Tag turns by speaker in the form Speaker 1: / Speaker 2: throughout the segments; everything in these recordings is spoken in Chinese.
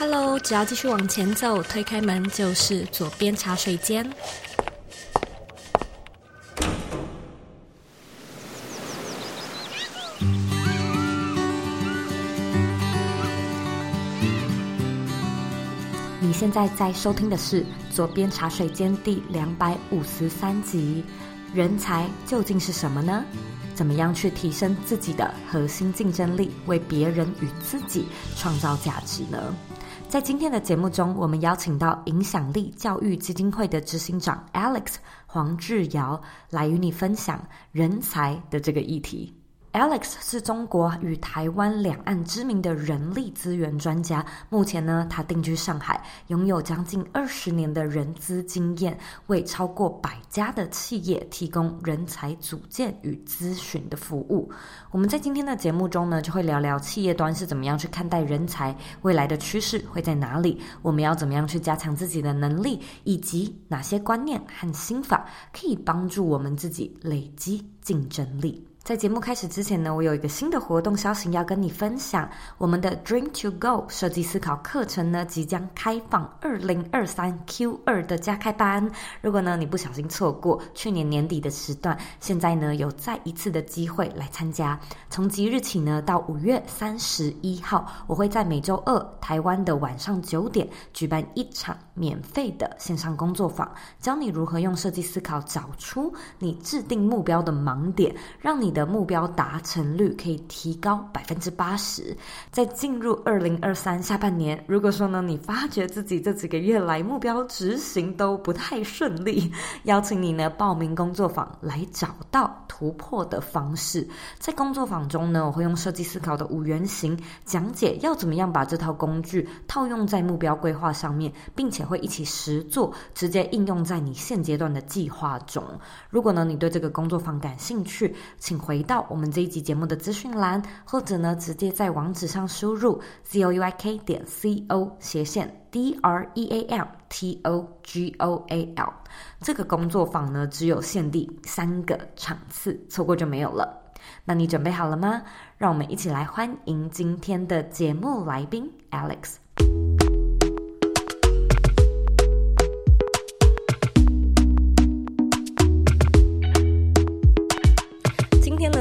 Speaker 1: Hello，只要继续往前走，推开门就是左边茶水间。你现在在收听的是左边茶水间第两百五十三集。人才究竟是什么呢？怎么样去提升自己的核心竞争力，为别人与自己创造价值呢？在今天的节目中，我们邀请到影响力教育基金会的执行长 Alex 黄志尧来与你分享人才的这个议题。Alex 是中国与台湾两岸知名的人力资源专家。目前呢，他定居上海，拥有将近二十年的人资经验，为超过百家的企业提供人才组建与咨询的服务。我们在今天的节目中呢，就会聊聊企业端是怎么样去看待人才，未来的趋势会在哪里，我们要怎么样去加强自己的能力，以及哪些观念和心法可以帮助我们自己累积竞争力。在节目开始之前呢，我有一个新的活动消息要跟你分享。我们的 Dream to Go 设计思考课程呢，即将开放二零二三 Q 二的加开班。如果呢你不小心错过去年年底的时段，现在呢有再一次的机会来参加。从即日起呢到五月三十一号，我会在每周二台湾的晚上九点举办一场免费的线上工作坊，教你如何用设计思考找出你制定目标的盲点，让你。的的目标达成率可以提高百分之八十。在进入二零二三下半年，如果说呢，你发觉自己这几个月来目标执行都不太顺利，邀请你呢报名工作坊，来找到突破的方式。在工作坊中呢，我会用设计思考的五原型讲解要怎么样把这套工具套用在目标规划上面，并且会一起实做，直接应用在你现阶段的计划中。如果呢，你对这个工作坊感兴趣，请。回到我们这一集节目的资讯栏，或者呢，直接在网址上输入 z o u i k 点 c o 斜线 d r e a m t o g o a l。这个工作坊呢，只有限定三个场次，错过就没有了。那你准备好了吗？让我们一起来欢迎今天的节目来宾 Alex。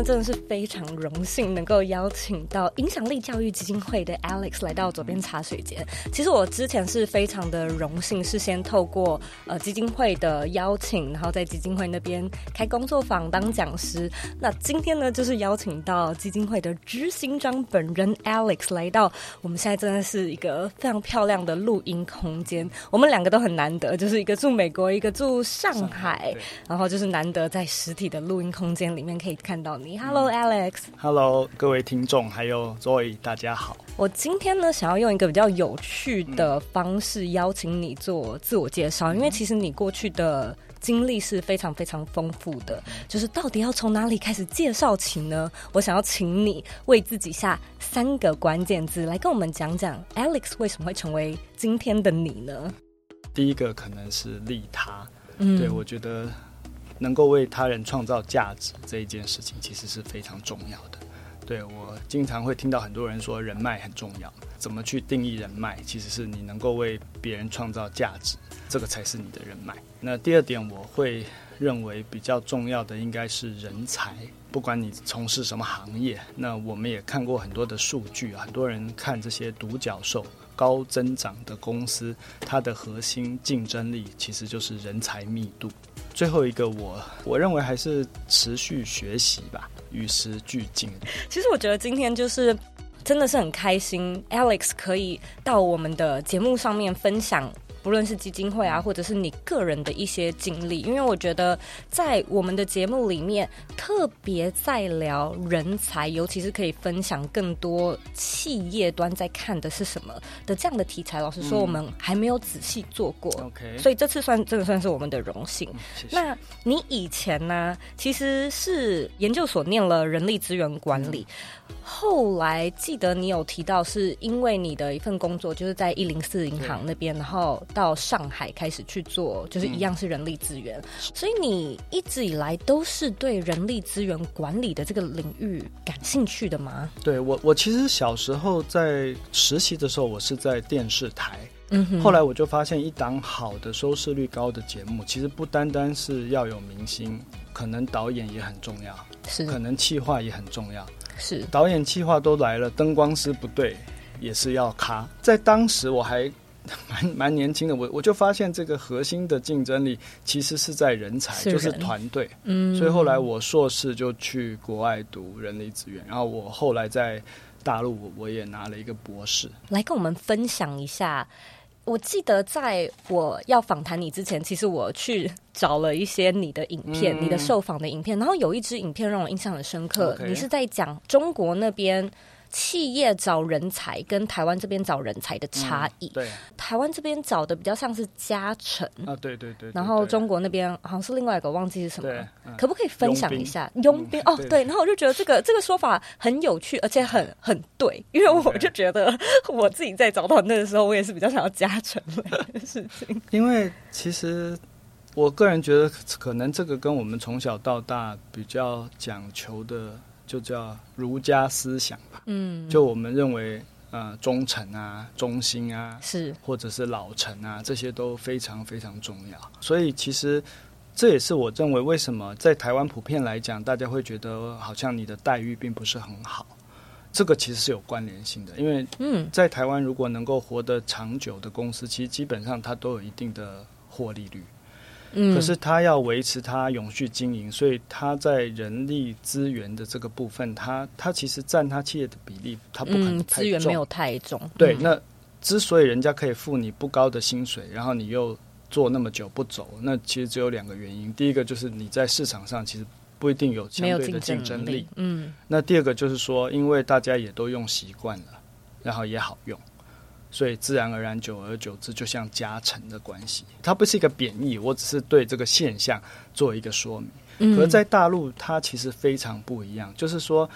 Speaker 1: 真的是非常荣幸能够邀请到影响力教育基金会的 Alex 来到左边茶水间。其实我之前是非常的荣幸，是先透过呃基金会的邀请，然后在基金会那边开工作坊当讲师。那今天呢，就是邀请到基金会的执行长本人 Alex 来到。我们现在真的是一个非常漂亮的录音空间。我们两个都很难得，就是一个住美国，一个住上海，然后就是难得在实体的录音空间里面可以看到你。Hello, Alex.
Speaker 2: Hello，各位听众，还有 Zoe，大家好。
Speaker 1: 我今天呢，想要用一个比较有趣的方式邀请你做自我介绍，嗯、因为其实你过去的经历是非常非常丰富的。就是到底要从哪里开始介绍起呢？我想要请你为自己下三个关键字，来跟我们讲讲 Alex 为什么会成为今天的你呢？
Speaker 2: 第一个可能是利他，嗯，对，我觉得。能够为他人创造价值这一件事情，其实是非常重要的。对，我经常会听到很多人说人脉很重要，怎么去定义人脉？其实是你能够为别人创造价值，这个才是你的人脉。那第二点，我会认为比较重要的应该是人才，不管你从事什么行业。那我们也看过很多的数据，很多人看这些独角兽、高增长的公司，它的核心竞争力其实就是人才密度。最后一个我，我认为还是持续学习吧，与时俱进。
Speaker 1: 其实我觉得今天就是真的是很开心，Alex 可以到我们的节目上面分享。不论是基金会啊，或者是你个人的一些经历，因为我觉得在我们的节目里面特别在聊人才，尤其是可以分享更多企业端在看的是什么的这样的题材。老实说，我们还没有仔细做过，OK，嗯，所以这次算真的算是我们的荣幸。嗯，谢谢。那你以前呢，其实是研究所念了人力资源管理。嗯后来记得你有提到，是因为你的一份工作就是在一零四银行那边，然后
Speaker 3: 到上海开始去做，就是一样是人力资源，嗯、所以你一直以来都是对人力资源管理的这个领域感兴趣的吗？
Speaker 2: 对我，我其实小时候在实习的时候，我是在电视台。嗯哼，后来我就发现，一档好的收视率高的节目，其实不单单是要有明星，可能导演也很重要，是，可能企划也很重要，是，导演企划都来了，灯光师不对，也是要卡。在当时我还 蛮蛮年轻的，我我就发现这个核心的竞争力其实是在人才，是就是团队。嗯，所以后来我硕士就去国外读人力资源，然后我后来在大陆我我也拿了一个博士，
Speaker 3: 来跟我们分享一下。我记得在我要访谈你之前，其实我去找了一些你的影片，嗯、你的受访的影片，然后有一支影片让我印象很深刻。你是在讲中国那边。企业找人才跟台湾这边找人才的差异，嗯、对，台湾这边找的比较像是加成。
Speaker 2: 啊，对对对，
Speaker 3: 然后中国那边好像是另外一个，忘记是什么，嗯、可不可以分享一下？佣兵？哦，对，然后我就觉得这个这个说法很有趣，而且很 很对，因为我就觉得 我自己在找团队的时候，我也是比较想要加成类的事情。
Speaker 2: 因为其实我个人觉得，可能这个跟我们从小到大比较讲求的。就叫儒家思想吧，嗯，就我们认为，呃，忠诚啊、忠心啊，是，或者是老成啊，这些都非常非常重要。所以其实这也是我认为，为什么在台湾普遍来讲，大家会觉得好像你的待遇并不是很好。这个其实是有关联性的，因为嗯，在台湾如果能够活得长久的公司，其实基本上它都有一定的获利率。嗯，可是他要维持他永续经营，所以他在人力资源的这个部分，他他其实占他企业的比例，他不可能。资源
Speaker 3: 没有太重。
Speaker 2: 对，那之所以人家可以付你不高的薪水，然后你又做那么久不走，那其实只有两个原因。第一个就是你在市场上其实不一定有相对的竞争力。嗯。那第二个就是说，因为大家也都用习惯了，然后也好用。所以自然而然，久而久之，就像加成的关系。它不是一个贬义，我只是对这个现象做一个说明。嗯。可是在大陆，它其实非常不一样。就是说，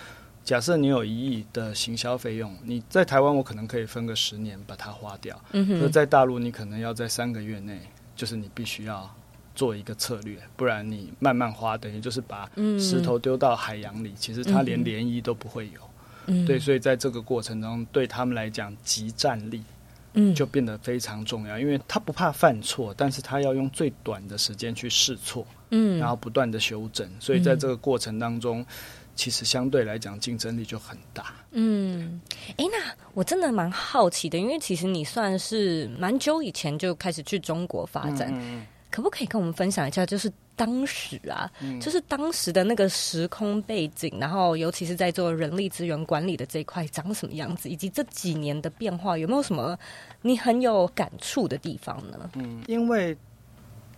Speaker 2: 假设你有一亿的行销费用，你在台湾，我可能可以分个十年把它花掉。可是在大陆，你可能要在三个月内，就是你必须要做一个策略，不然你慢慢花，等于就是把石头丢到海洋里，其实它连涟漪都不会有。嗯，对，所以在这个过程中，对他们来讲，即战力，嗯，就变得非常重要，因为他不怕犯错，但是他要用最短的时间去试错，嗯，然后不断的修正，所以在这个过程当中，嗯、其实相对来讲竞争力就很大。
Speaker 3: 嗯，哎，那我真的蛮好奇的，因为其实你算是蛮久以前就开始去中国发展，嗯、可不可以跟我们分享一下，就是？当时啊，嗯、就是当时的那个时空背景，然后尤其是在做人力资源管理的这一块，长什么样子，以及这几年的变化，有没有什么你很有感触的地方呢？
Speaker 2: 嗯，因为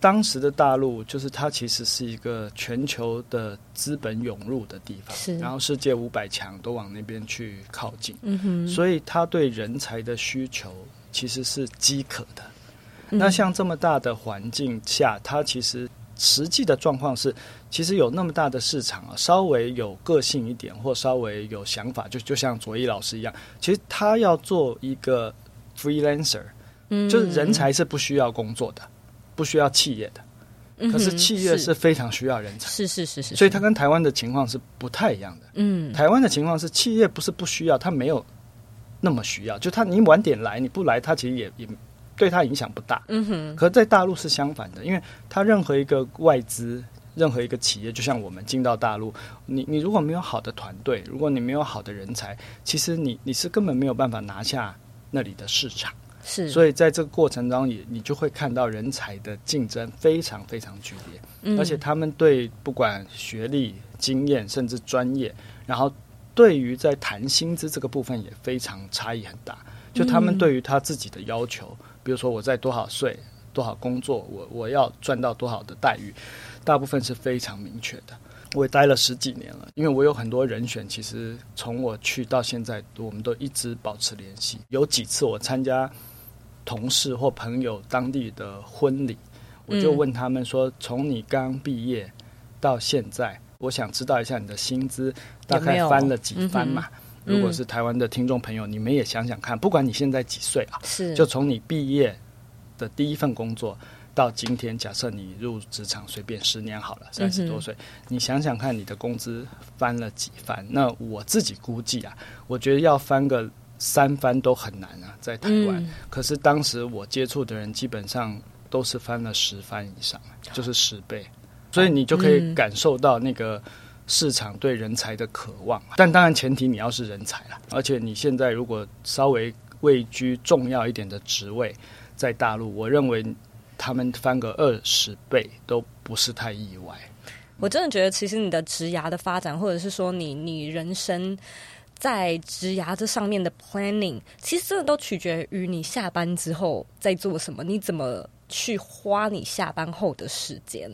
Speaker 2: 当时的大陆，就是它其实是一个全球的资本涌入的地方，是，然后世界五百强都往那边去靠近，嗯哼，所以它对人才的需求其实是饥渴的。嗯、那像这么大的环境下，它其实。实际的状况是，其实有那么大的市场啊，稍微有个性一点或稍微有想法，就就像卓一老师一样，其实他要做一个 freelancer，嗯，就是人才是不需要工作的，不需要企业的，嗯、可是企业是非常需要人才，
Speaker 3: 是是是是，
Speaker 2: 所以他跟台湾的情况是不太一样的。嗯，台湾的情况是企业不是不需要，他没有那么需要，就他你晚点来，你不来，他其实也也。对他影响不大，嗯哼。可是在大陆是相反的，因为他任何一个外资，任何一个企业，就像我们进到大陆，你你如果没有好的团队，如果你没有好的人才，其实你你是根本没有办法拿下那里的市场。是，所以在这个过程当中，也你就会看到人才的竞争非常非常剧烈，嗯，而且他们对不管学历、经验，甚至专业，然后对于在谈薪资这个部分也非常差异很大，就他们对于他自己的要求。嗯比如说我在多少岁、多少工作，我我要赚到多少的待遇，大部分是非常明确的。我也待了十几年了，因为我有很多人选，其实从我去到现在，我们都一直保持联系。有几次我参加同事或朋友当地的婚礼，我就问他们说：“从你刚毕业到现在，我想知道一下你的薪资大概翻了几番嘛？”如果是台湾的听众朋友，嗯，你们也想想看，不管你现在几岁啊，是就从你毕业的第一份工作到今天，假设你入职场随便十年好了，三十多岁，嗯、你想想看，你的工资翻了几番？那我自己估计啊，我觉得要翻个三番都很难啊，在台湾。嗯、可是当时我接触的人基本上都是翻了十番以上，就是十倍，所以你就可以感受到那个。市场对人才的渴望，但当然前提你要是人才了，而且你现在如果稍微位居重要一点的职位，在大陆，我认为他们翻个二十倍都不是太意外。
Speaker 3: 我真的觉得，其实你的职涯的发展，或者是说你你人生在职涯这上面的 planning，其实真的都取决于你下班之后在做什么，你怎么去花你下班后的时间。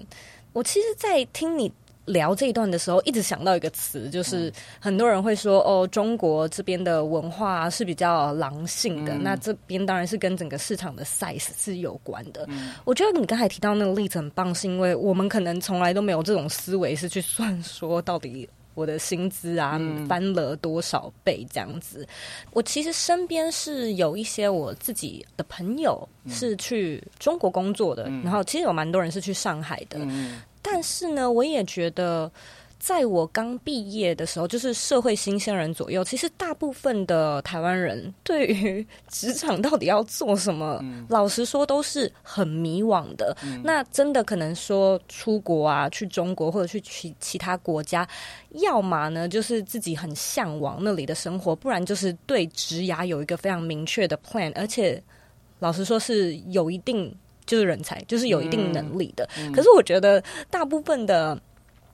Speaker 3: 我其实，在听你。聊这一段的时候，一直想到一个词，就是很多人会说哦，中国这边的文化是比较狼性的，嗯、那这边当然是跟整个市场的 size 是有关的。嗯、我觉得你刚才提到那个例子很棒，是因为我们可能从来都没有这种思维，是去算说到底我的薪资啊、嗯、翻了多少倍这样子。我其实身边是有一些我自己的朋友是去中国工作的，嗯、然后其实有蛮多人是去上海的。嗯但是呢，我也觉得，在我刚毕业的时候，就是社会新鲜人左右，其实大部分的台湾人对于 职场到底要做什么，嗯、老实说都是很迷惘的。嗯、那真的可能说出国啊，去中国或者去其其他国家，要么呢就是自己很向往那里的生活，不然就是对职涯有一个非常明确的 plan，而且老实说是有一定。就是人才，就是有一定能力的。可是我觉得，大部分的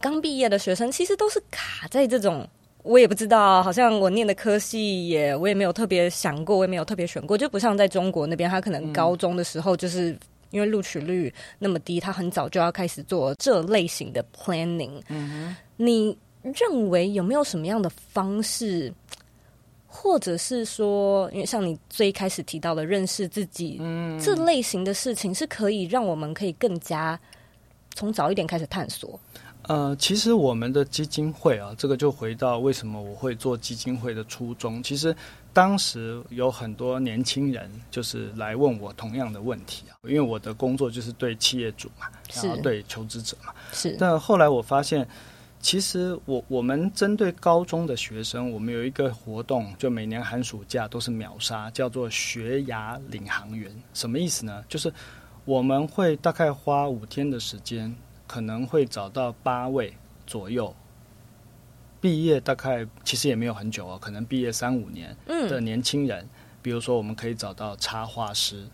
Speaker 3: 刚毕业的学生，其实都是卡在这种，我也不知道，好像我念的科系也，我也没有特别想过，我也没有特别选过，就不像在中国那边，他可能高中的时候，就是因为录取率那么低，他很早就要开始做这类型的 planning。嗯哼，你认为有没有什么样的方式？或者是说，因为像你最开始提到的认识自己，嗯，这类型的事情是可以让我们可以更加从早一点开始探索。
Speaker 2: 呃，其实我们的基金会啊，这个就回到为什么我会做基金会的初衷。其实当时有很多年轻人就是来问我同样的问题啊，因为我的工作就是对企业主嘛，然后对求职者嘛，
Speaker 3: 是。
Speaker 2: 但后来我发现。其实我我们针对高中的学生，我们有一个活动，就每年寒暑假都是秒杀，叫做学涯领航员。什么意思呢？就是我们会大概花五天的时间，可能会找到八位左右毕业，大概其实也没有很久哦，可能毕业三五年的年轻人。嗯、比如说，我们可以找到插画师，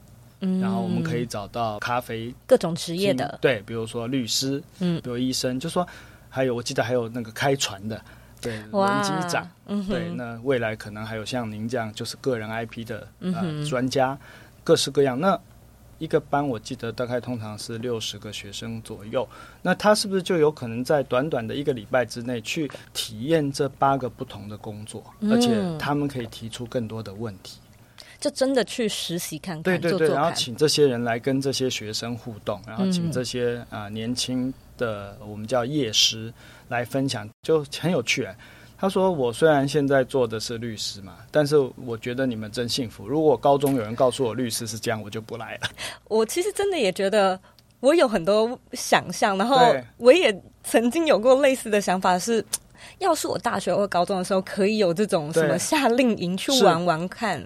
Speaker 2: 嗯，然后我们可以找到咖啡
Speaker 3: 各种职业的，
Speaker 2: 对，比如说律师，嗯，比如医生，就说。还有，我记得还有那个开船的，对，轮机长，嗯、对，那未来可能还有像您这样，就是个人 IP 的呃专家，各式各样。那一个班，我记得大概通常是六十个学生左右。那他是不是就有可能在短短的一个礼拜之内去体验这八个不同的工作，嗯、而且他们可以提出更多的问题？
Speaker 3: 就真的去实习看看，
Speaker 2: 对对对，
Speaker 3: 做做
Speaker 2: 然后请这些人来跟这些学生互动，然后请这些啊、呃、年轻。的我们叫业师来分享，就很有趣。他说：“我虽然现在做的是律师嘛，但是我觉得你们真幸福。如果高中有人告诉我律师是这样，我就不来了。”
Speaker 3: 我其实真的也觉得我有很多想象，然后我也曾经有过类似的想法，是要是我大学或高中的时候可以有这种什么夏令营去玩玩看，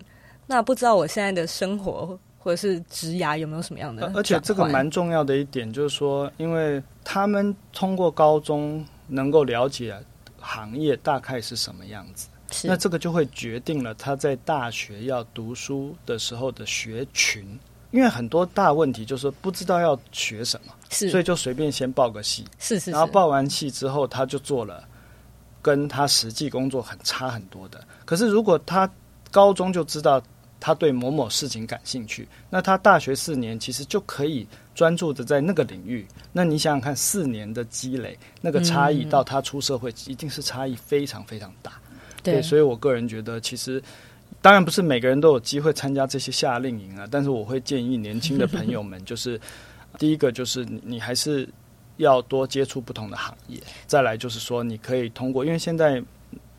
Speaker 3: 那不知道我现在的生活。或者是职涯有没有什么样的？
Speaker 2: 而且这个蛮重要的一点就是说，因为他们通过高中能够了解行业大概是什么样子，那这个就会决定了他在大学要读书的时候的学群。因为很多大问题就是不知道要学什么，是所以就随便先报个系，
Speaker 3: 是是是，
Speaker 2: 然后报完系之后他就做了跟他实际工作很差很多的。可是如果他高中就知道。他对某某事情感兴趣，那他大学四年其实就可以专注的在那个领域。那你想想看，四年的积累，那个差异到他出社会，一定是差异非常非常大。对，对，所以我个人觉得，其实当然不是每个人都有机会参加这些夏令营啊。但是我会建议年轻的朋友们，就是第一个就是你还是要多接触不同的行业，再来就是说你可以通过，因为现在。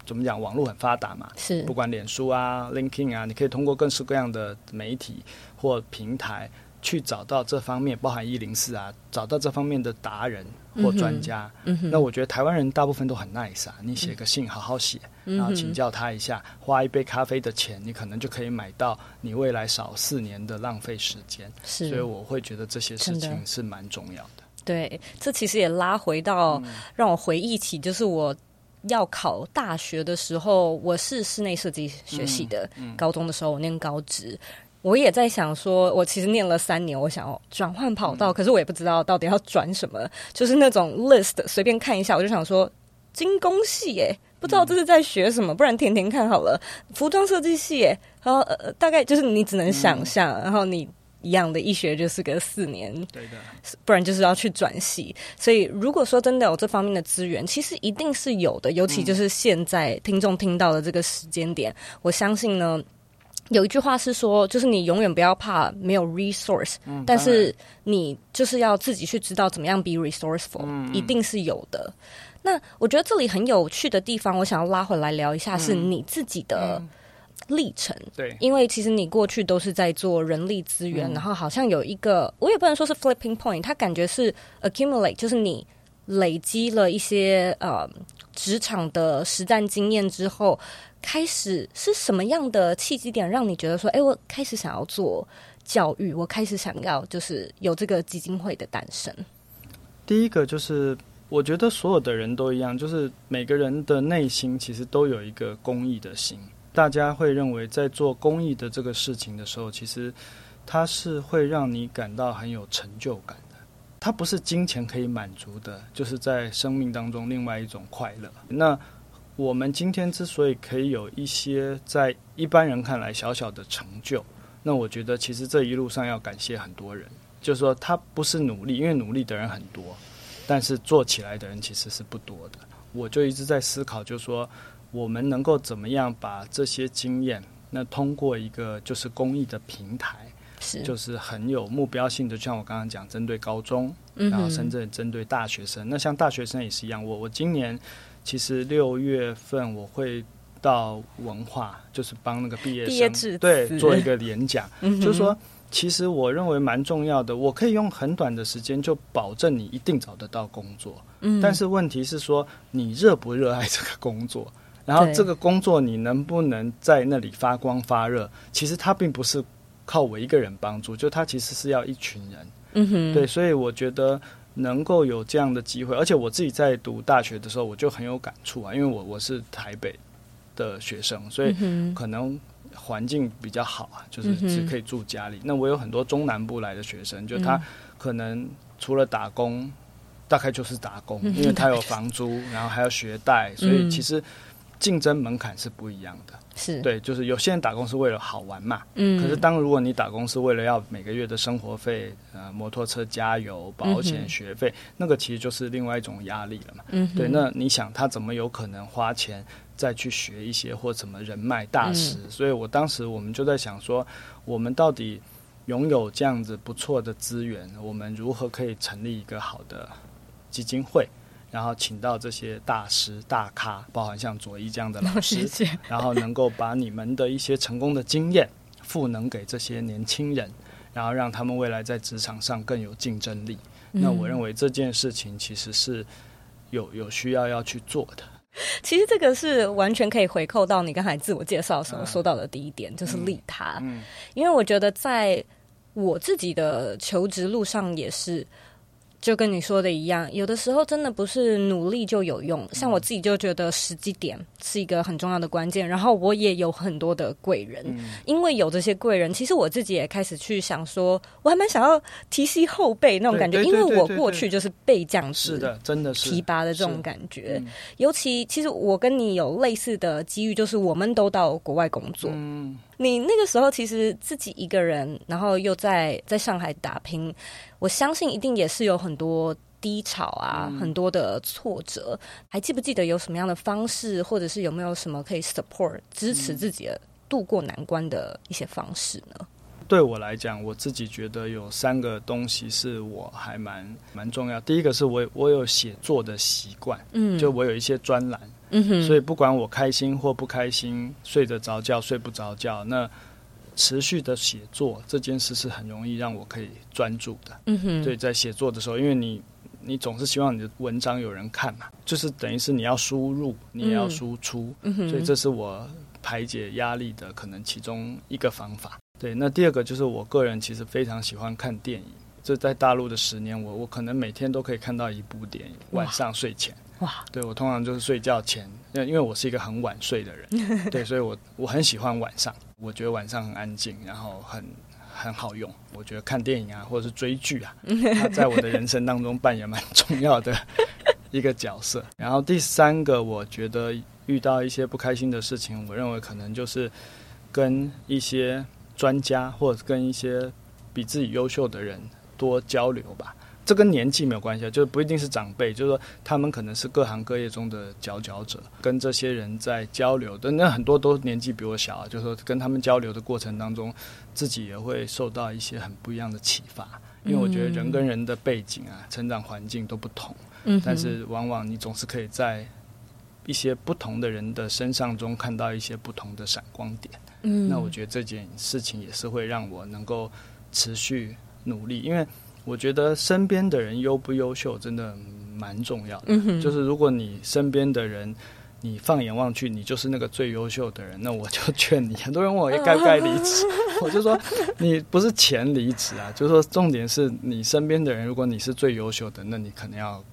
Speaker 2: 怎么讲？网络很发达嘛，
Speaker 3: 是不
Speaker 2: 管脸书啊、LinkedIn 啊，你可以通过各式各样的媒体或平台，去找到这方面，包含一零四啊，找到这方面的达人或专家。
Speaker 3: 嗯嗯、
Speaker 2: 那我觉得台湾人大部分都很 nice 啊，你写个信好好写，嗯、然后请教他一下，花一杯咖啡的钱，你可能就可以买到你未来少四年的浪费时间。是，所以我会觉得这些事情是蛮重要的。
Speaker 3: 对，这其实也拉回到让我回忆起，就是我要考大学的时候，我是室内设计学系的，嗯嗯、高中的时候我念高职。我也在想说，我其实念了三年，我想要转换跑道，嗯、可是我也不知道到底要转什么，就是那种 list 随便看一下，我就想说精工系，哎，不知道这是在学什么，不然填填看好了。服装设计系，哎，然后呃，大概就是你只能想象，嗯、然后你一样的一学就是个四年，
Speaker 2: 对的，
Speaker 3: 不然就是要去转系。所以如果说真的有这方面的资源，其实一定是有的，尤其就是现在听众听到的这个时间点，我相信呢。有一句话是说，就是你永远不要怕没有 resource，嗯，但是你就是要自己去知道怎么样 be resourceful，嗯，一定是有的。那我觉得这里很有趣的地方，我想要拉回来聊一下，是你自己的历程。对，嗯，因为其实你过去都是在做人力资源，嗯，然后好像有一个，我也不能说是 flipping point，它感觉是 accumulate，就是你累积了一些呃职场的实战经验之后。开始是什么样的契机点让你觉得说，哎，我开始想要做教育，我开始想要就是有这个基金会的诞生？
Speaker 2: 第一个就是，我觉得所有的人都一样，就是每个人的内心其实都有一个公益的心。大家会认为，在做公益的这个事情的时候，其实它是会让你感到很有成就感的。它不是金钱可以满足的，就是在生命当中另外一种快乐。那我们今天之所以可以有一些在一般人看来小小的成就，那我觉得其实这一路上要感谢很多人，就是说他不是努力，因为努力的人很多，但是做起来的人其实是不多的。我就一直在思考，就是说我们能够怎么样把这些经验，那通过一个就是公益的平台，是。就是很有目标性的，就像我刚刚讲，针对高中，然后深圳针对大学生，那像大学生也是一样，我我今年。其实六月份我会到文化，就是帮那个毕业生对做一个演讲，嗯、就是说，其实我认为蛮重要的。我可以用很短的时间就保证你一定找得到工作，嗯，但是问题是说你热不热爱这个工作，然后这个工作你能不能在那里发光发热？其实它并不是靠我一个人帮助，就它其实是要一群人，嗯哼，对，所以我觉得。能够有这样的机会，而且我自己在读大学的时候，我就很有感触啊，因为我我是台北的学生，所以可能环境比较好啊，就是只可以住家里。那我有很多中南部来的学生，就他可能除了打工，大概就是打工，因为他有 房租，然后还有学贷，所以其实。竞争门槛是不一样的，是。对，就是有些人打工是为了好玩嘛，嗯，可是当如果你打工是为了要每个月的生活费，呃，摩托车加油、保险、学费，嗯、那个其实就是另外一种压力了嘛，嗯，对，那你想他怎么有可能花钱再去学一些或什么人脉大师？嗯、所以我当时我们就在想说，我们到底拥有这样子不错的资源，我们如何可以成立一个好的基金会？然后请到这些大师大咖，包含像左一这样的老师。然后能够把你们的一些成功的经验赋能给这些年轻人，然后让他们未来在职场上更有竞争力。嗯、那我认为这件事情其实是有有需要要去做的。
Speaker 3: 其实这个是完全可以回扣到你刚才自我介绍的时候说到的第一点，嗯、就是利他。嗯，因为我觉得在我自己的求职路上也是。就跟你说的一样，有的时候真的不是努力就有用。像我自己就觉得时机点是一个很重要的关键。然后我也有很多的贵人，嗯、因为有这些贵人，其实我自己也开始去想说，我还蛮想要提携后辈那种感觉，因为我过去就是被这样子
Speaker 2: 是的，真的是
Speaker 3: 提拔的这种感觉。尤其其实我跟你有类似的机遇，就是我们都到国外工作。嗯，你那个时候其实自己一个人，然后又在在上海打拼。我相信一定也是有很多低潮啊，嗯、很多的挫折。还记不记得有什么样的方式，或者是有没有什么可以 support 支持自己的度过难关的一些方式呢？
Speaker 2: 对我来讲，我自己觉得有三个东西是我还蛮蛮重要。第一个是我我有写作的习惯，嗯，就我有一些专栏，嗯哼，所以不管我开心或不开心，睡得着觉睡不着觉，那。持续的写作这件事是很容易让我可以专注的。
Speaker 3: 嗯哼，
Speaker 2: 对，在写作的时候，因为你你总是希望你的文章有人看嘛，就是等于是你要输入，你也要输出，
Speaker 3: 嗯哼，
Speaker 2: 所以这是我排解压力的可能其中一个方法。对，那第二个就是我个人其实非常喜欢看电影。这在大陆的十年，我我可能每天都可以看到一部电影，晚上睡前。
Speaker 3: 哇，
Speaker 2: 对，我通常就是睡觉前，因为因为我是一个很晚睡的人，对，所以我我很喜欢晚上，我觉得晚上很安静，然后很很好用。我觉得看电影啊，或者是追剧啊，它在我的人生当中扮演蛮重要的 一个角色。然后第三个，我觉得遇到一些不开心的事情，我认为可能就是跟一些专家或者跟一些比自己优秀的人多交流吧。这跟年纪没有关系，就是不一定是长辈，就是说他们可能是各行各业中的佼佼者，跟这些人在交流的，那很多都年纪比我小，就是说跟他们交流的过程当中，自己也会受到一些很不一样的启发。因为我觉得人跟人的背景啊、成长环境都不同，嗯，但是往往你总是可以在一些不同的人的身上中看到一些不同的闪光点。嗯，那我觉得这件事情也是会让我能够持续努力，因为。我觉得身边的人优不优秀真的蛮重要的。嗯，就是如果你身边的人，你放眼望去，你就是那个最优秀的人，那我就劝你。很多人问我该不该离职，我就说你不是钱离职啊，就是说重点是你身边的人，如果你是最优秀的，那你可能要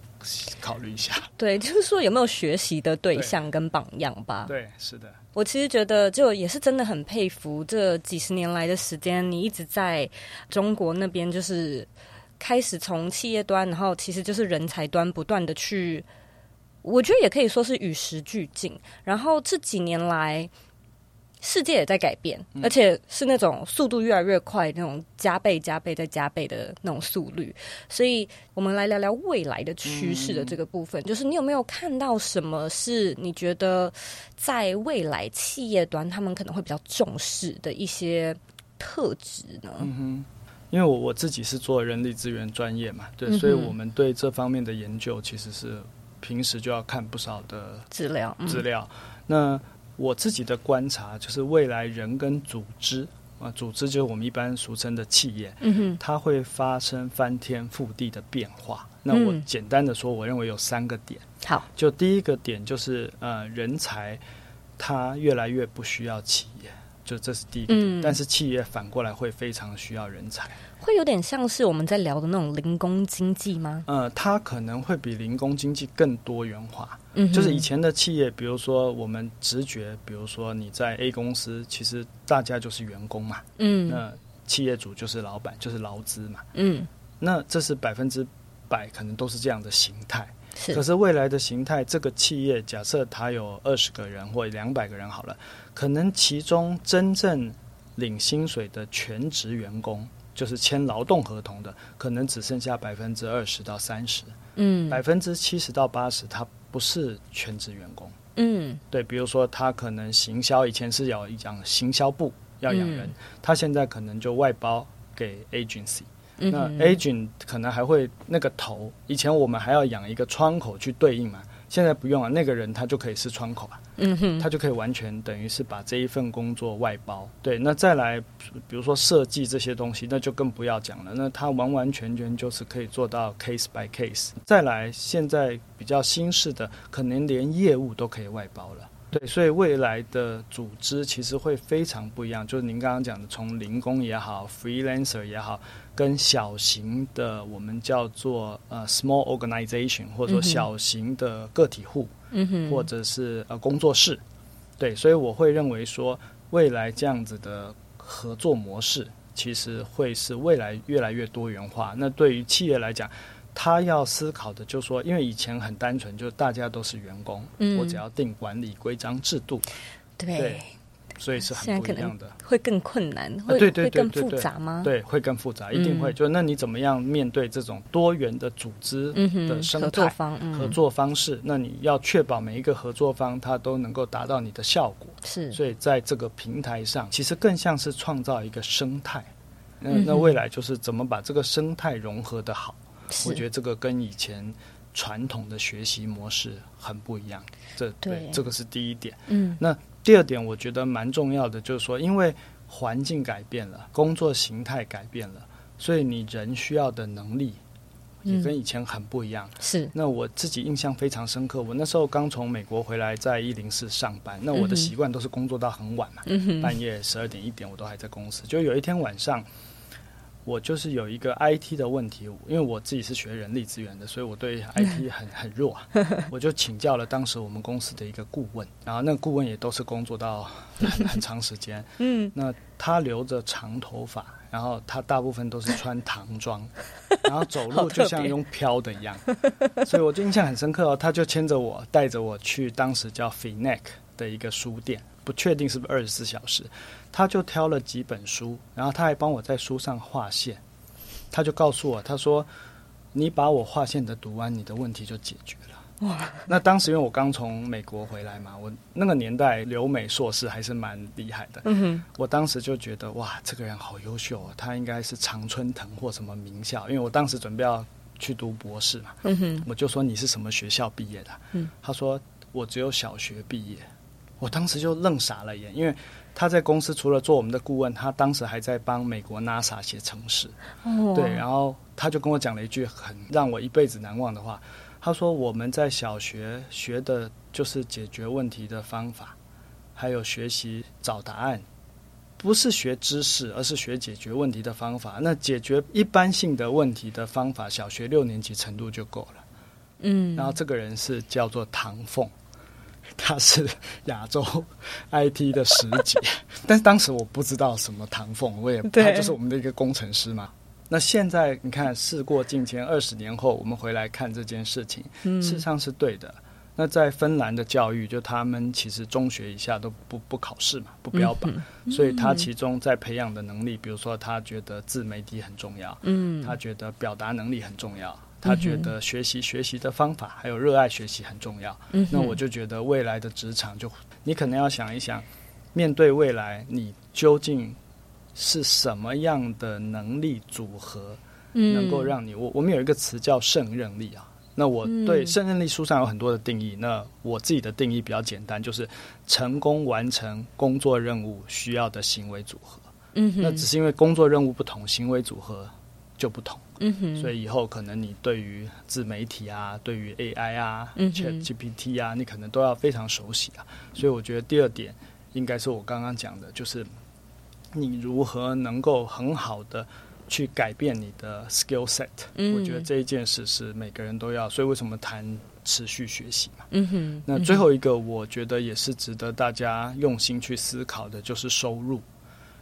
Speaker 2: 考虑一下。
Speaker 3: 对，就是说有没有学习的对象跟榜样吧？
Speaker 2: 对，对，是的。
Speaker 3: 我其实觉得，就也是真的很佩服这几十年来的时间，你一直在中国那边就是。开始从企业端，然后其实就是人才端，不断的去，我觉得也可以说是与时俱进。然后这几年来，世界也在改变，嗯，而且是那种速度越来越快，那种加倍、加倍再加倍的那种速率。所以，我们来聊聊未来的趋势的这个部分，嗯，就是你有没有看到什么是你觉得在未来企业端他们可能会比较重视的一些特质呢？嗯
Speaker 2: 因为我我自己是做人力资源专业嘛，对，所以我们对这方面的研究其实是平时就要看不少的资料资料。那我自己的观察就是，未来人跟组织啊，组织就是我们一般俗称的企业，嗯哼，它会发生翻天覆地的变化。那我简单的说，我认为有三个点。好，就第一个点就是呃，人才它越来越不需要企业。就这是第一个点，嗯，但是企业反过来会非常需要人才，
Speaker 3: 会有点像是我们在聊的那种零工经济吗？
Speaker 2: 呃，它可能会比零工经济更多元化。嗯，就是以前的企业，比如说我们直觉，比如说你在 A 公司，其实大家就是员工嘛，嗯，那企业主就是老板，就是劳资嘛，嗯，那这是百分之百可能都是这样的形态。是，可是未来的形态，这个企业假设它有二十个人或两百个人好了。可能其中真正领薪水的全职员工，就是签劳动合同的，可能只剩下百分之二十到三十。嗯，百分之七十到八十，他不是全职员工。嗯，对，比如说他可能行销以前是要养行销部要养人，嗯，他现在可能就外包给 agency。嗯，那 agent 可能还会那个头，以前我们还要养一个窗口去对应嘛。现在不用了，那个人他就可以是窗口啊，嗯哼，他就可以完全等于是把这一份工作外包。对，那再来，比如说设计这些东西，那就更不要讲了。那他完完全全就是可以做到 case by case。再来，现在比较新式的，可能连业务都可以外包了。对，所以未来的组织其实会非常不一样。就是您刚刚讲的，从零工也好，freelancer 也好。跟小型的我们叫做呃 small organization，或者说小型的个体户，嗯哼，或者是呃工作室，对，所以我会认为说，未来这样子的合作模式，其实会是未来越来越多元化。那对于企业来讲，他要思考的就是说，因为以前很单纯，就大家都是员工，嗯，我只要定管理规章制度，对。对所以是很不一样的，
Speaker 3: 会更困难，会对对对会更复杂吗？
Speaker 2: 对，会更复杂，一定会。嗯、就那你怎么样面对这种多元的组织的生态、嗯、合作方、嗯、合作方式？那你要确保每一个合作方他都能够达到你的效果。是，所以在这个平台上，其实更像是创造一个生态。那那未来就是怎么把这个生态融合的好？我觉得这个跟以前传统的学习模式很不一样。这对，对这个是第一点。嗯，那。第二点，我觉得蛮重要的，就是说，因为环境改变了，工作形态改变了，所以你人需要的能力也跟以前很不一样。
Speaker 3: 是，
Speaker 2: 那我自己印象非常深刻。我那时候刚从美国回来，在一零四上班，那我的习惯都是工作到很晚嘛，嗯、半夜十二点一点我都还在公司。就有一天晚上。我就是有一个 IT 的问题，因为我自己是学人力资源的，所以我对 IT 很很弱。我就请教了当时我们公司的一个顾问，然后那个顾问也都是工作到 很很长时间。嗯，那他留着长头发，然后他大部分都是穿唐装，然后走路就像用飘的一样，所以我就印象很深刻哦。他就牵着我，带着我去当时叫 FINEC 的一个书店。不确定是不是二十四小时，他就挑了几本书，然后他还帮我在书上划线，他就告诉我，他说：“你把我划线的读完，你的问题就解决了。”哇！那当时因为我刚从美国回来嘛，我那个年代留美硕士还是蛮厉害的。嗯哼，我当时就觉得哇，这个人好优秀啊，他应该是常春藤或什么名校，因为我当时准备要去读博士嘛。嗯哼，我就说你是什么学校毕业的？嗯，他说我只有小学毕业。我当时就愣傻了眼，因为他在公司除了做我们的顾问，他当时还在帮美国 NASA 写程式。哦。对，然后他就跟我讲了一句很让我一辈子难忘的话。他说：“我们在小学学的就是解决问题的方法，还有学习找答案，不是学知识，而是学解决问题的方法。那解决一般性的问题的方法，小学六年级程度就够了。”嗯。然后这个人是叫做唐凤。他是亚洲 IT 的十杰，但是当时我不知道什么唐凤，我也他就是我们的一个工程师嘛。那现在你看，事过境迁，二十年后我们回来看这件事情，事实上是对的。那在芬兰的教育，就他们其实中学以下都不不考试嘛，不标榜，所以他其中在培养的能力，比如说他觉得自媒体很重要，嗯，他觉得表达能力很重要。他觉得学习学习的方法还有热爱学习很重要。嗯，那我就觉得未来的职场就你可能要想一想，面对未来你究竟是什么样的能力组合，能够让你我我们有一个词叫胜任力啊。那我对胜任力书上有很多的定义，那我自己的定义比较简单，就是成功完成工作任务需要的行为组合。嗯，那只是因为工作任务不同，行为组合就不同。嗯哼，所以以后可能你对于自媒体啊，对于 AI 啊、嗯、ChatGPT 啊，你可能都要非常熟悉啊。所以我觉得第二点应该是我刚刚讲的，就是你如何能够很好的去改变你的 skill set。嗯，我觉得这一件事是每个人都要。所以为什么谈持续学习嘛？嗯哼。那最后一个，我觉得也是值得大家用心去思考的，就是收入，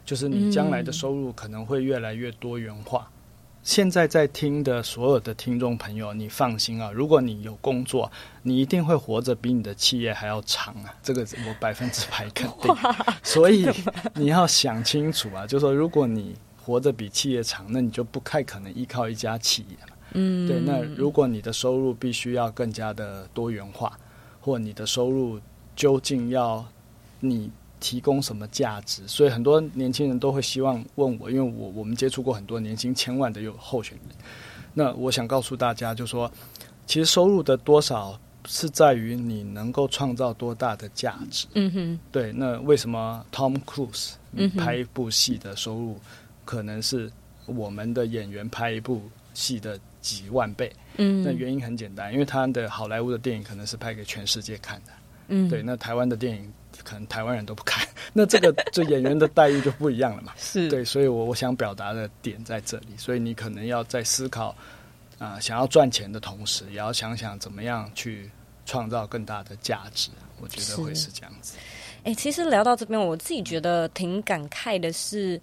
Speaker 2: 就是你将来的收入可能会越来越多元化。现在在听的所有的听众朋友，你放心啊！如果你有工作，你一定会活着比你的企业还要长啊！这个我百分之百肯定。所以你要想清楚啊，就是说，如果你活着比企业长，那你就不太可能依靠一家企业嘛。嗯，对。那如果你的收入必须要更加的多元化，或你的收入究竟要你。提供什么价值？所以很多年轻人都会希望问我，因为我我们接触过很多年薪千万的有候选人。那我想告诉大家，就是说，其实收入的多少是在于你能够创造多大的价值。嗯哼，对。那为什么 Tom Cruise 拍一部戏的收入可能是我们的演员拍一部戏的几万倍？嗯，那原因很简单，因为他的好莱坞的电影可能是拍给全世界看的。嗯，对。那台湾的电影。可能台湾人都不看，那这个这演员的待遇就不一样了嘛。是对，所以我我想表达的点在这里，所以你可能要在思考啊、呃，想要赚钱的同时，也要想想怎么样去创造更大的价值。我觉得会是这样子。
Speaker 3: 哎、欸，其实聊到这边，我自己觉得挺感慨的是，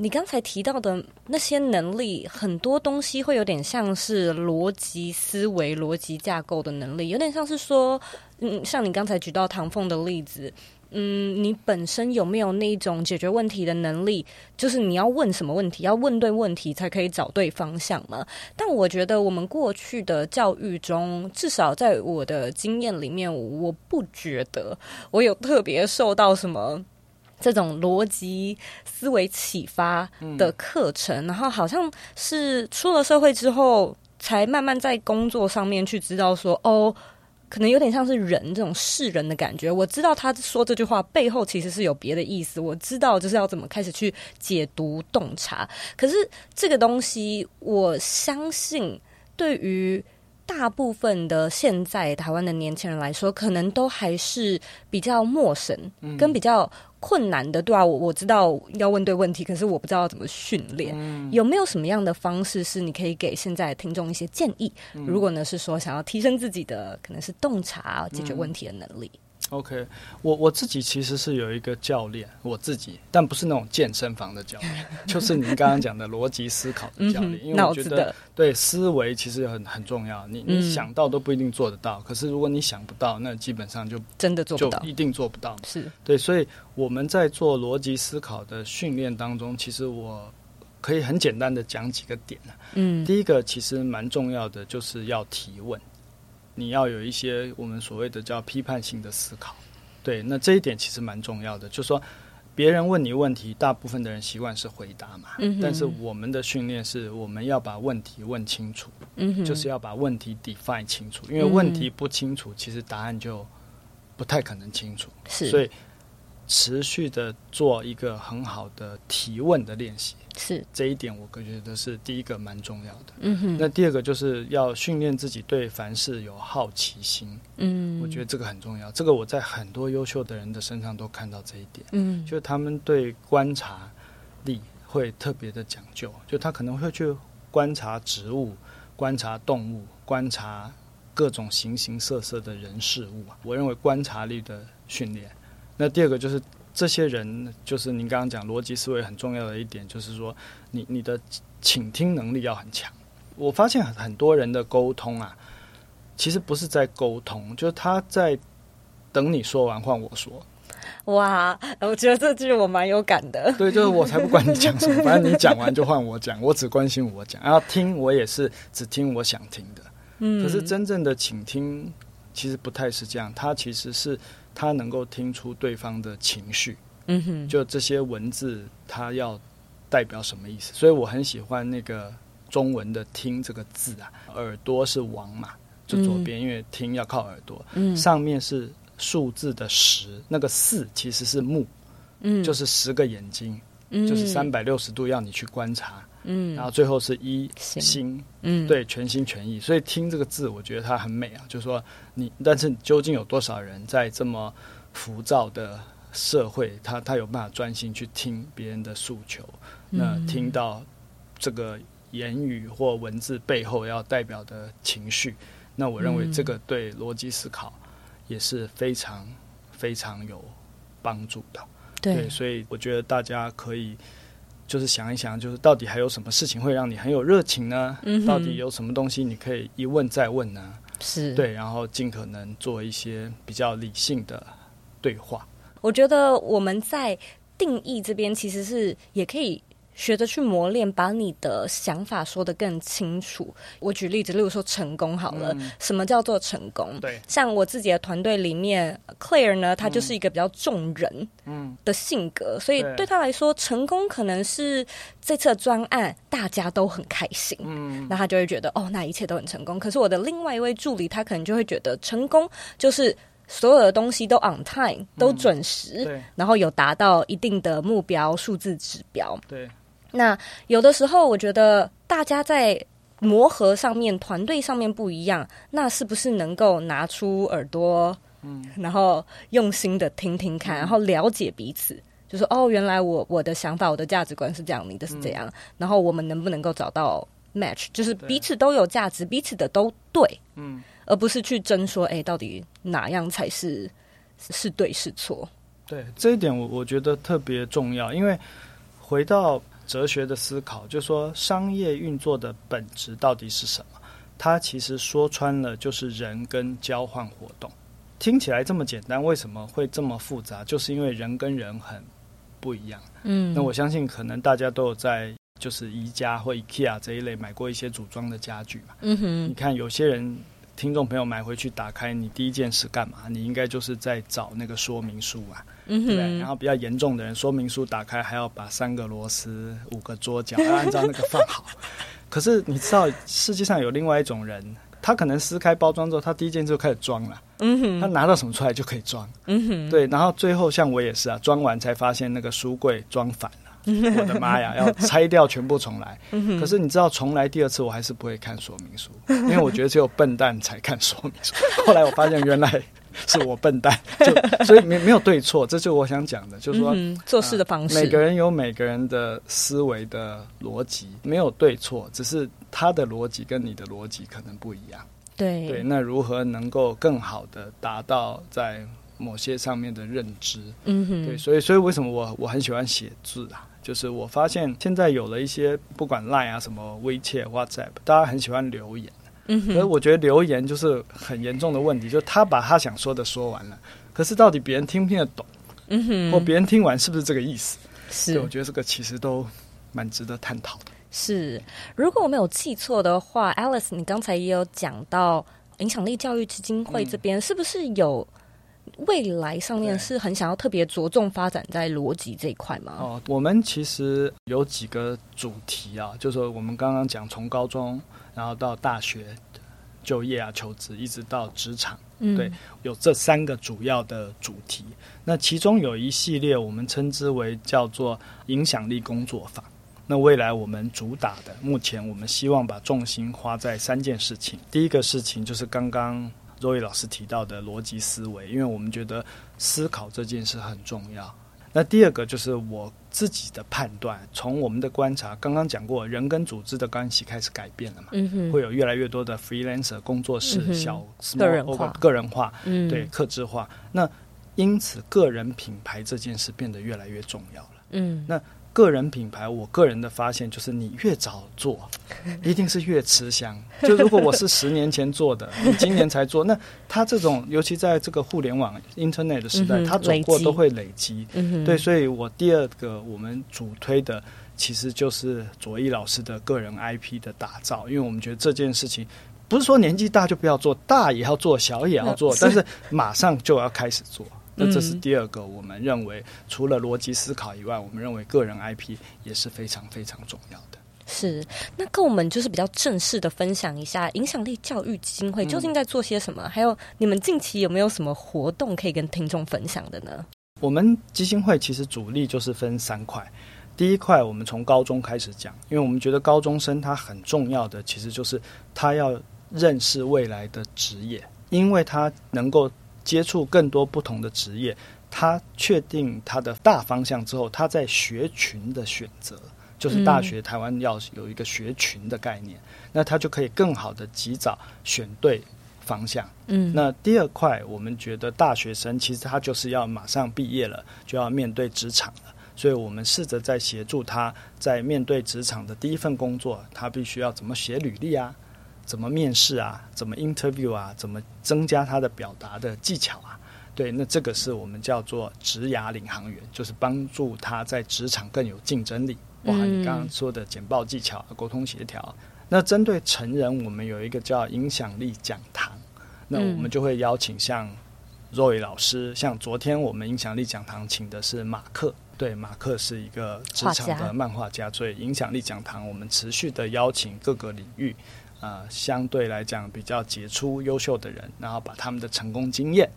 Speaker 3: 你刚才提到的那些能力，很多东西会有点像是逻辑思维、逻辑架构的能力，有点像是说。嗯，像你刚才举到唐凤的例子，嗯，你本身有没有那种解决问题的能力？就是你要问什么问题，要问对问题才可以找对方向嘛。但我觉得我们过去的教育中，至少在我的经验里面，我不觉得我有特别受到什么这种逻辑思维启发的课程，嗯，然后好像是出了社会之后，才慢慢在工作上面去知道说，哦。可能有点像是人这种世人的感觉。我知道他说这句话背后其实是有别的意思，我知道就是要怎么开始去解读洞察。可是这个东西，我相信对于大部分的现在台湾的年轻人来说，可能都还是比较陌生，跟比较。困难的，对啊，我我知道要问对问题，可是我不知道怎么训练。嗯、有没有什么样的方式是你可以给现在的听众一些建议？嗯、如果呢是说想要提升自己的可能是洞察解决问题的能力。嗯
Speaker 2: OK，我我自己其实是有一个教练，我自己，但不是那种健身房的教练，就是您刚刚讲的逻辑思考的教练。嗯、因为我觉得对思维其实很很重要，你你想到都不一定做得到，嗯、可是如果你想不到，那基本上就
Speaker 3: 真的做不到，
Speaker 2: 就一定做不到。
Speaker 3: 是
Speaker 2: 对，所以我们在做逻辑思考的训练当中，其实我可以很简单的讲几个点。嗯，第一个其实蛮重要的，就是要提问。你要有一些我们所谓的叫批判性的思考，对，那这一点其实蛮重要的。就是说，别人问你问题，大部分的人习惯是回答嘛，嗯，但是我们的训练是我们要把问题问清楚，嗯，就是要把问题 define 清楚，因为问题不清楚，其实答案就不太可能清楚，是，所以。持续的做一个很好的提问的练习，是这一点，我觉得是第一个蛮重要的。嗯哼，那第二个就是要训练自己对凡事有好奇心。嗯，我觉得这个很重要。这个我在很多优秀的人的身上都看到这一点。嗯，就他们对观察力会特别的讲究，就他可能会去观察植物、观察动物、观察各种形形色色的人事物。我认为观察力的训练。那第二个就是这些人，就是您刚刚讲逻辑思维很重要的一点，就是说你你的倾听能力要很强。我发现很多人的沟通啊，其实不是在沟通，就是他在等你说完换我说。
Speaker 3: 哇，我觉得这句我蛮有感的。
Speaker 2: 对，就是我才不管你讲什么，反正你讲完就换我讲，我只关心我讲，然后听我也是只听我想听的。嗯，可是真正的倾听其实不太是这样，他其实是。他能够听出对方的情绪，嗯哼，就这些文字，他要代表什么意思？所以我很喜欢那个中文的“听”这个字啊，耳朵是王嘛，就左边，因为听要靠耳朵，嗯，上面是数字的十，那个四其实是目，嗯，就是十个眼睛，嗯，就是三百六十度要你去观察。嗯，然后最后是一心，嗯，对，全心全意。所以听这个字，我觉得它很美啊。就是说你，但是究竟有多少人在这么浮躁的社会，他他有办法专心去听别人的诉求？那听到这个言语或文字背后要代表的情绪，那我认为这个对逻辑思考也是非常非常有帮助的。对，对，所以我觉得大家可以。就是想一想，就是到底还有什么事情会让你很有热情呢？嗯，到底有什么东西你可以一问再问呢？是对，然后尽可能做一些比较理性的对话。
Speaker 3: 我觉得我们在定义这边其实是也可以。学着去磨练，把你的想法说得更清楚。我举例子，例如说成功好了，嗯、什么叫做成功？对，像我自己的团队里面，Claire 呢，他就是一个比较重人的性格，嗯、所以对他来说，成功可能是这次专案大家都很开心，嗯，那他就会觉得哦，那一切都很成功。可是我的另外一位助理，他可能就会觉得成功就是所有的东西都 on time，都准时，然后有达到一定的目标数字指标，对。那有的时候，我觉得大家在磨合上面、团队上面不一样，那是不是能够拿出耳朵，嗯，然后用心的听听看，嗯、然后了解彼此，就是哦，原来我我的想法、我的价值观是这样，你的是这样，嗯、然后我们能不能够找到 match，就是彼此都有价值，彼此的都对，嗯，而不是去争说，哎，到底哪样才是是对是错？
Speaker 2: 对，这一点我我觉得特别重要，因为回到。哲学的思考，就是说商业运作的本质到底是什么？它其实说穿了就是人跟交换活动。听起来这么简单，为什么会这么复杂？就是因为人跟人很不一样。嗯，那我相信可能大家都有在就是宜家或 IKEA 这一类买过一些组装的家具嘛。嗯哼，你看有些人。听众朋友买回去打开，你第一件事干嘛？你应该就是在找那个说明书啊，嗯、对不对？然后比较严重的人，说明书打开还要把三个螺丝、五个桌角要按照那个放好。可是你知道世界上有另外一种人，他可能撕开包装之后，他第一件就开始装了。
Speaker 3: 嗯哼，
Speaker 2: 他拿到什么出来就可以装。
Speaker 3: 嗯哼，
Speaker 2: 对，然后最后像我也是啊，装完才发现那个书柜装反了。我的妈呀，要拆掉全部重来。可是你知道，重来第二次我还是不会看说明书，因为我觉得只有笨蛋才看说明书。后来我发现原来是我笨蛋，就所以没没有对错，这就是我想讲的，就是说、
Speaker 3: 嗯、做事的方式、
Speaker 2: 呃，每个人有每个人的思维的逻辑，没有对错，只是他的逻辑跟你的逻辑可能不一样。
Speaker 3: 对
Speaker 2: 对，那如何能够更好的达到在某些上面的认知？
Speaker 3: 嗯哼，
Speaker 2: 对，所以所以为什么我我很喜欢写字啊？就是我发现现在有了一些不管 Line 啊什么 WeChat、WhatsApp，大家很喜欢留言。嗯，可是我觉得留言就是很严重的问题，就是他把他想说的说完了，可是到底别人听不听得懂？嗯哼，或别人听完是不是这个意思？是，我觉得这个其实都蛮值得探讨的。
Speaker 3: 是，如果我没有记错的话，Alice，你刚才也有讲到影响力教育基金会这边，嗯，是不是有？未来上面是很想要特别着重发展在逻辑这一块吗？
Speaker 2: 哦，我们其实有几个主题啊，就是说我们刚刚讲从高中，然后到大学就业啊、求职，一直到职场，嗯，对，有这三个主要的主题。那其中有一系列我们称之为叫做影响力工作法。那未来我们主打的，目前我们希望把重心花在三件事情。第一个事情就是刚刚。Zoe 老师提到的逻辑思维，因为我们觉得思考这件事很重要。那第二个就是我自己的判断，从我们的观察，刚刚讲过，人跟组织的关系开始改变了嘛，会有越来越多的 freelancer 工作室，嗯、小个人化，个人化，嗯，对，客制化。那因此，个人品牌这件事变得越来越重要了。嗯，那。个人品牌，我个人的发现就是，你越早做，一定是越吃香。就如果我是十年前做的，你今年才做，那他这种，尤其在这个互联网 Internet 的时代，他走过都会累积。对，所以我第二个我们主推的，其实就是左翼老师的个人 IP 的打造，因为我们觉得这件事情不是说年纪大就不要做，大也要做，小也要做，但是马上就要开始做。那这是第二个，我们认为除了逻辑思考以外，我们认为个人 IP 也是非常非常重要的。
Speaker 3: 是，那跟我们就是比较正式的分享一下，影响力教育基金会究竟在做些什么？嗯、还有你们近期有没有什么活动可以跟听众分享的呢？
Speaker 2: 我们基金会其实主力就是分三块，第一块我们从高中开始讲，因为我们觉得高中生他很重要的，其实就是他要认识未来的职业，因为他能够。接触更多不同的职业，他确定他的大方向之后，他在学群的选择，就是大学台湾要有一个学群的概念，嗯、那他就可以更好的及早选对方向。嗯，那第二块，我们觉得大学生其实他就是要马上毕业了，就要面对职场了，所以我们试着在协助他在面对职场的第一份工作，他必须要怎么写履历啊。怎么面试啊？怎么 interview 啊？怎么增加他的表达的技巧啊？对，那这个是我们叫做职涯领航员，就是帮助他在职场更有竞争力。哇，你刚刚说的简报技巧、沟通协调。那针对成人，我们有一个叫影响力讲堂，那我们就会邀请像 Roy 老师，像昨天我们影响力讲堂请的是马克，对，马克是一个职场的漫画家，所以影响力讲堂我们持续的邀请各个领域。呃，相对来讲比较杰出、优秀的人，然后把他们的成功经验，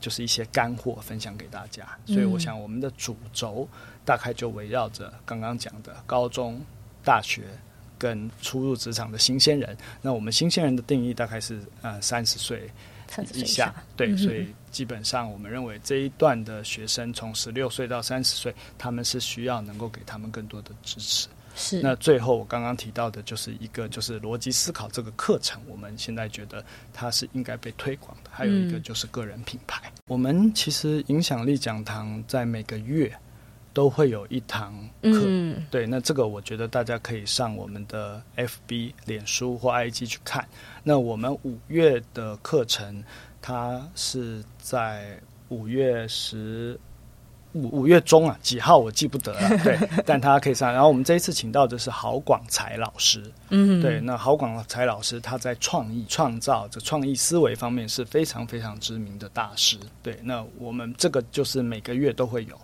Speaker 2: 就是一些干货分享给大家。所以，我想我们的主轴大概就围绕着刚刚讲的高中、大学跟初入职场的新鲜人。那我们新鲜人的定义大概是呃三十岁以下，对，所以基本上我们认为这一段的学生从十六岁到三十岁，他们是需要能够给他们更多的支持。
Speaker 3: 是，
Speaker 2: 那最后我刚刚提到的，就是一个就是逻辑思考这个课程，我们现在觉得它是应该被推广的。还有一个就是个人品牌，嗯、我们其实影响力讲堂在每个月都会有一堂课，嗯、对，那这个我觉得大家可以上我们的 FB、脸书或 IG 去看。那我们五月的课程，它是在五月十。五五月中啊，几号我记不得了，对，但他可以上。然后我们这一次请到的是郝广才老师，嗯，对，那郝广才老师他在创意创造这创意思维方面是非常非常知名的大师，对。那我们这个就是每个月都会有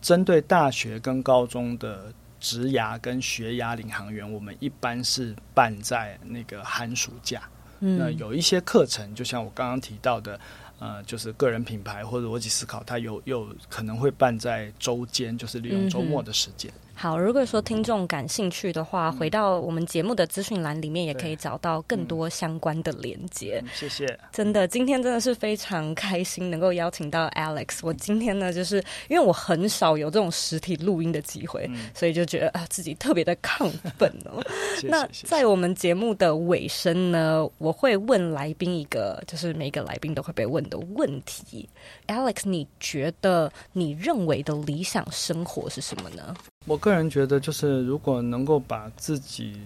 Speaker 2: 针对大学跟高中的职涯跟学涯领航员，我们一般是办在那个寒暑假，嗯、那有一些课程，就像我刚刚提到的，呃，就是个人品牌或者逻辑思考，它有有可能会办在周间，就是利用周末的时间。嗯
Speaker 1: 好，如果说听众感兴趣的话，嗯、回到我们节目的资讯栏里面，也可以找到更多相关的连接。
Speaker 2: 嗯、谢谢，
Speaker 1: 真的，今天真的是非常开心能够邀请到 Alex。我今天呢，就是因为我很少有这种实体录音的机会，嗯、所以就觉得啊，自己特别的亢奋哦。谢谢，那在我们节目的尾声呢，我会问来宾一个，就是每一个来宾都会被问的问题。Alex，你觉得你认为的理想生活是什么呢？
Speaker 2: 我个人觉得，就是如果能够把自己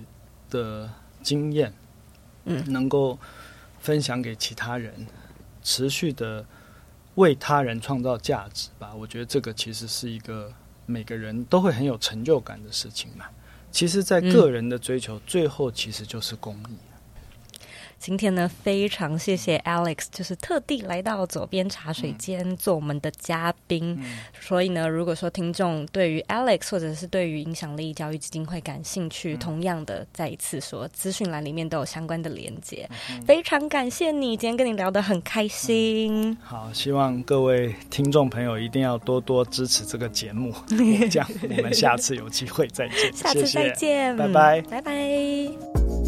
Speaker 2: 的经验，嗯，能够分享给其他人，持续的为他人创造价值吧。我觉得这个其实是一个每个人都会很有成就感的事情嘛。其实，在个人的追求，最后其实就是公益。
Speaker 1: 今天呢，非常谢谢 Alex，就是特地来到左边茶水间做我们的嘉宾。嗯、所以呢，如果说听众对于 Alex 或者是对于影响力教育基金会感兴趣，嗯、同样的再一次说，资讯栏里面都有相关的连接。嗯、非常感谢你，今天跟你聊得很开心。嗯、
Speaker 2: 好，希望各位听众朋友一定要多多支持这个节目，这样我们下次有机会再见。
Speaker 1: 下次再
Speaker 2: 见，拜拜。
Speaker 1: 拜拜，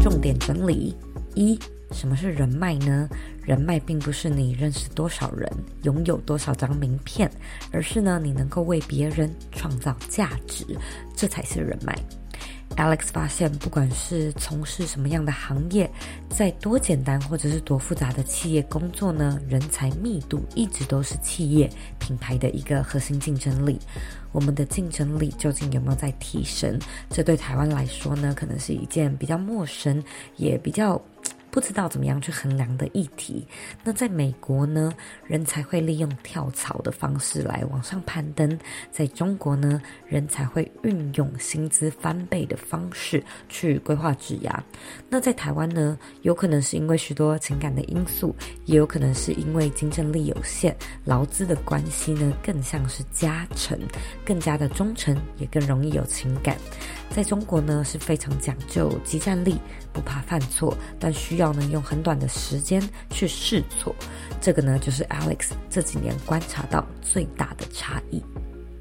Speaker 1: 重。点整理一，什么是人脉呢？人脉并不是你认识多少人，拥有多少张名片，而是呢，你能够为别人创造价值，这才是人脉。Alex 发现，不管是从事什么样的行业，在多简单或者是多复杂的企业工作呢，人才密度一直都是企业品牌的一个核心竞争力。我们的竞争力究竟有没有在提升？这对台湾来说呢，可能是一件比较陌生，也比较。不知道怎么样去衡量的议题。那在美国呢，人才会利用跳槽的方式来往上攀登；在中国呢，人才会运用薪资翻倍的方式去规划职涯。那在台湾呢，有可能是因为许多情感的因素，也有可能是因为竞争力有限，劳资的关系呢更像是加成，更加的忠诚，也更容易有情感。在中国呢，是非常讲究即战力，不怕犯错，但需要呢用很短的时间去试错。这个呢，就是 Alex 这几年观察到最大的差异。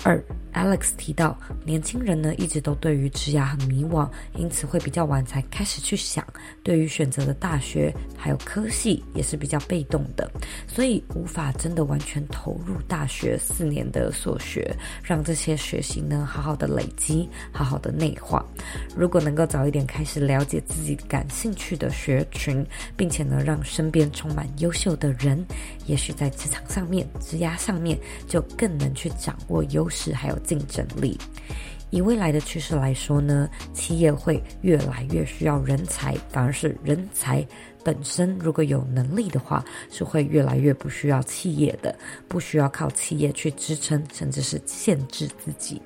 Speaker 1: 二。Alex 提到，年轻人呢一直都对于职涯很迷惘，因此会比较晚才开始去想。对于选择的大学还有科系也是比较被动的，所以无法真的完全投入大学四年的所学，让这些学习呢好好的累积，好好的内化。如果能够早一点开始了解自己感兴趣的学群，并且呢让身边充满优秀的人，也许在职场上面、职涯上面就更能去掌握优势，还有。竞争力，以未来的趋势来说呢，企业会越来越需要人才，反而是人才本身如果有能力的话，是会越来越不需要企业的，不需要靠企业去支撑，甚至是限制自己。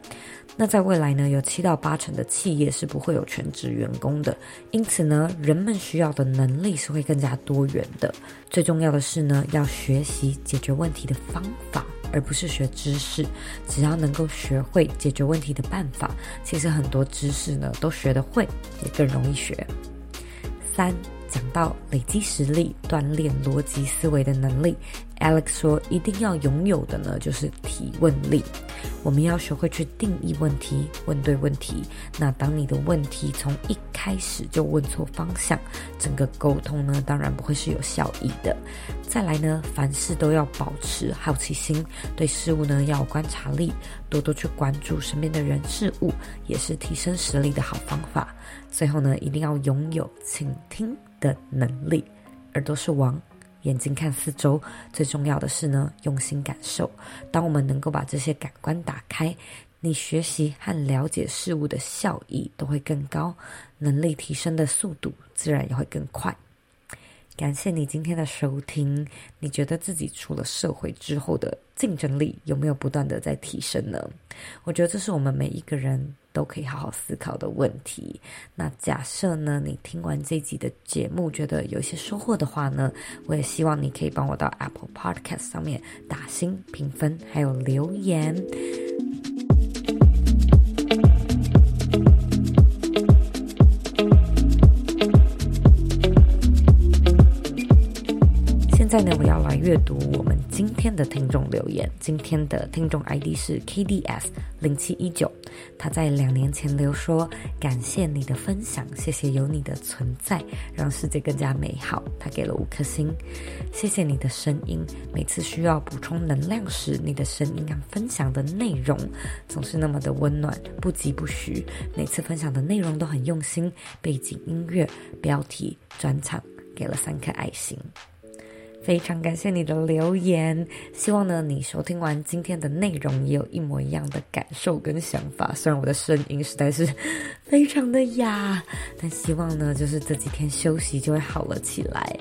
Speaker 1: 那在未来呢，有七到八成的企业是不会有全职员工的，因此呢，人们需要的能力是会更加多元的。最重要的是呢，要学习解决问题的方法。而不是学知识，只要能够学会解决问题的办法，其实很多知识呢都学得会，也更容易学。三。讲到累积实力、锻炼逻辑思维的能力，Alex 说一定要拥有的呢，就是提问力。我们要学会去定义问题，问对问题。那当你的问题从一开始就问错方向，整个沟通呢，当然不会是有效益的。再来呢，凡事都要保持好奇心，对事物呢要有观察力，多多去关注身边的人事物，也是提升实力的好方法。最后呢，一定要拥有倾听的能力，耳朵是王，眼睛看四周，最重要的是呢，用心感受。当我们能够把这些感官打开，你学习和了解事物的效益都会更高，能力提升的速度自然也会更快。感谢你今天的收听。你觉得自己出了社会之后的竞争力有没有不断的在提升呢？我觉得这是我们每一个人都可以好好思考的问题。那假设呢，你听完这集的节目觉得有一些收获的话呢，我也希望你可以帮我到 Apple Podcast 上面打星评分，还有留言。在呢，我要来阅读我们今天的听众留言。今天的听众 ID 是 KDS 零七一九，他在两年前留说：“感谢你的分享，谢谢有你的存在，让世界更加美好。”他给了五颗星。谢谢你的声音，每次需要补充能量时，你的声音和分享的内容总是那么的温暖，不疾不徐。每次分享的内容都很用心，背景音乐、标题、转场，给了三颗爱心。非常感谢你的留言，希望呢你收听完今天的内容也有一模一样的感受跟想法。虽然我的声音实在是非常的哑，但希望呢就是这几天休息就会好了起来。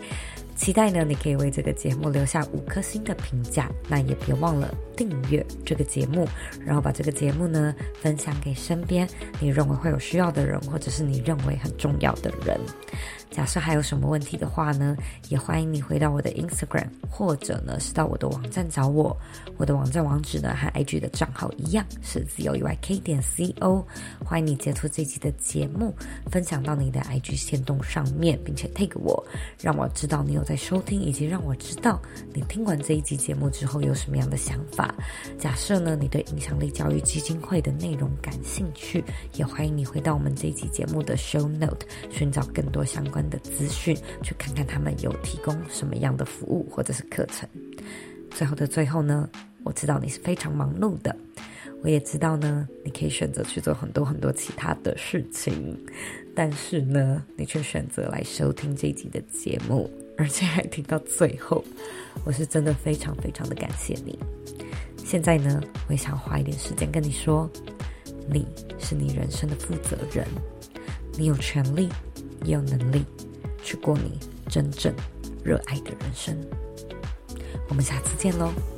Speaker 1: 期待呢，你可以为这个节目留下五颗星的评价，那也别忘了订阅这个节目，然后把这个节目呢分享给身边你认为会有需要的人，或者是你认为很重要的人。假设还有什么问题的话呢，也欢迎你回到我的 Instagram，或者呢是到我的网站找我。我的网站网址呢和 IG 的账号一样是 zoyk 点 co。欢迎你截图这集的节目，分享到你的 IG 线动上面，并且 tag 我，让我知道你有在收听，以及让我知道你听完这一集节目之后有什么样的想法。假设呢你对影响力教育基金会的内容感兴趣，也欢迎你回到我们这一集节目的 show note，寻找更多相关的资讯，去看看他们有提供什么样的服务或者是课程。最后的最后呢，我知道你是非常忙碌的，我也知道呢，你可以选择去做很多很多其他的事情，但是呢，你却选择来收听这一集的节目，而且还听到最后，我是真的非常非常的感谢你。现在呢，我也想花一点时间跟你说，你是你人生的负责人，你有权利。也有能力去过你真正热爱的人生。我们下次见喽。